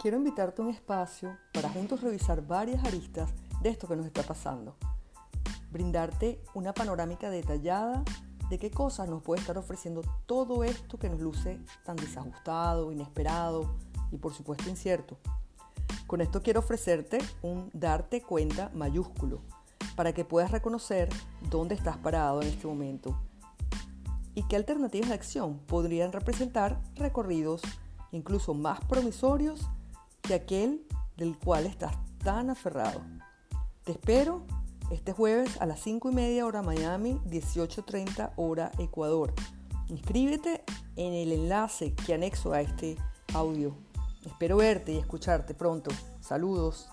quiero invitarte a un espacio para juntos revisar varias aristas de esto que nos está pasando. Brindarte una panorámica detallada de qué cosas nos puede estar ofreciendo todo esto que nos luce tan desajustado, inesperado y por supuesto incierto. Con esto quiero ofrecerte un darte cuenta mayúsculo para que puedas reconocer dónde estás parado en este momento y qué alternativas de acción podrían representar recorridos incluso más promisorios que aquel del cual estás tan aferrado. Te espero este jueves a las 5 y media hora Miami, 18.30 hora Ecuador. Inscríbete en el enlace que anexo a este audio. Espero verte y escucharte pronto. Saludos.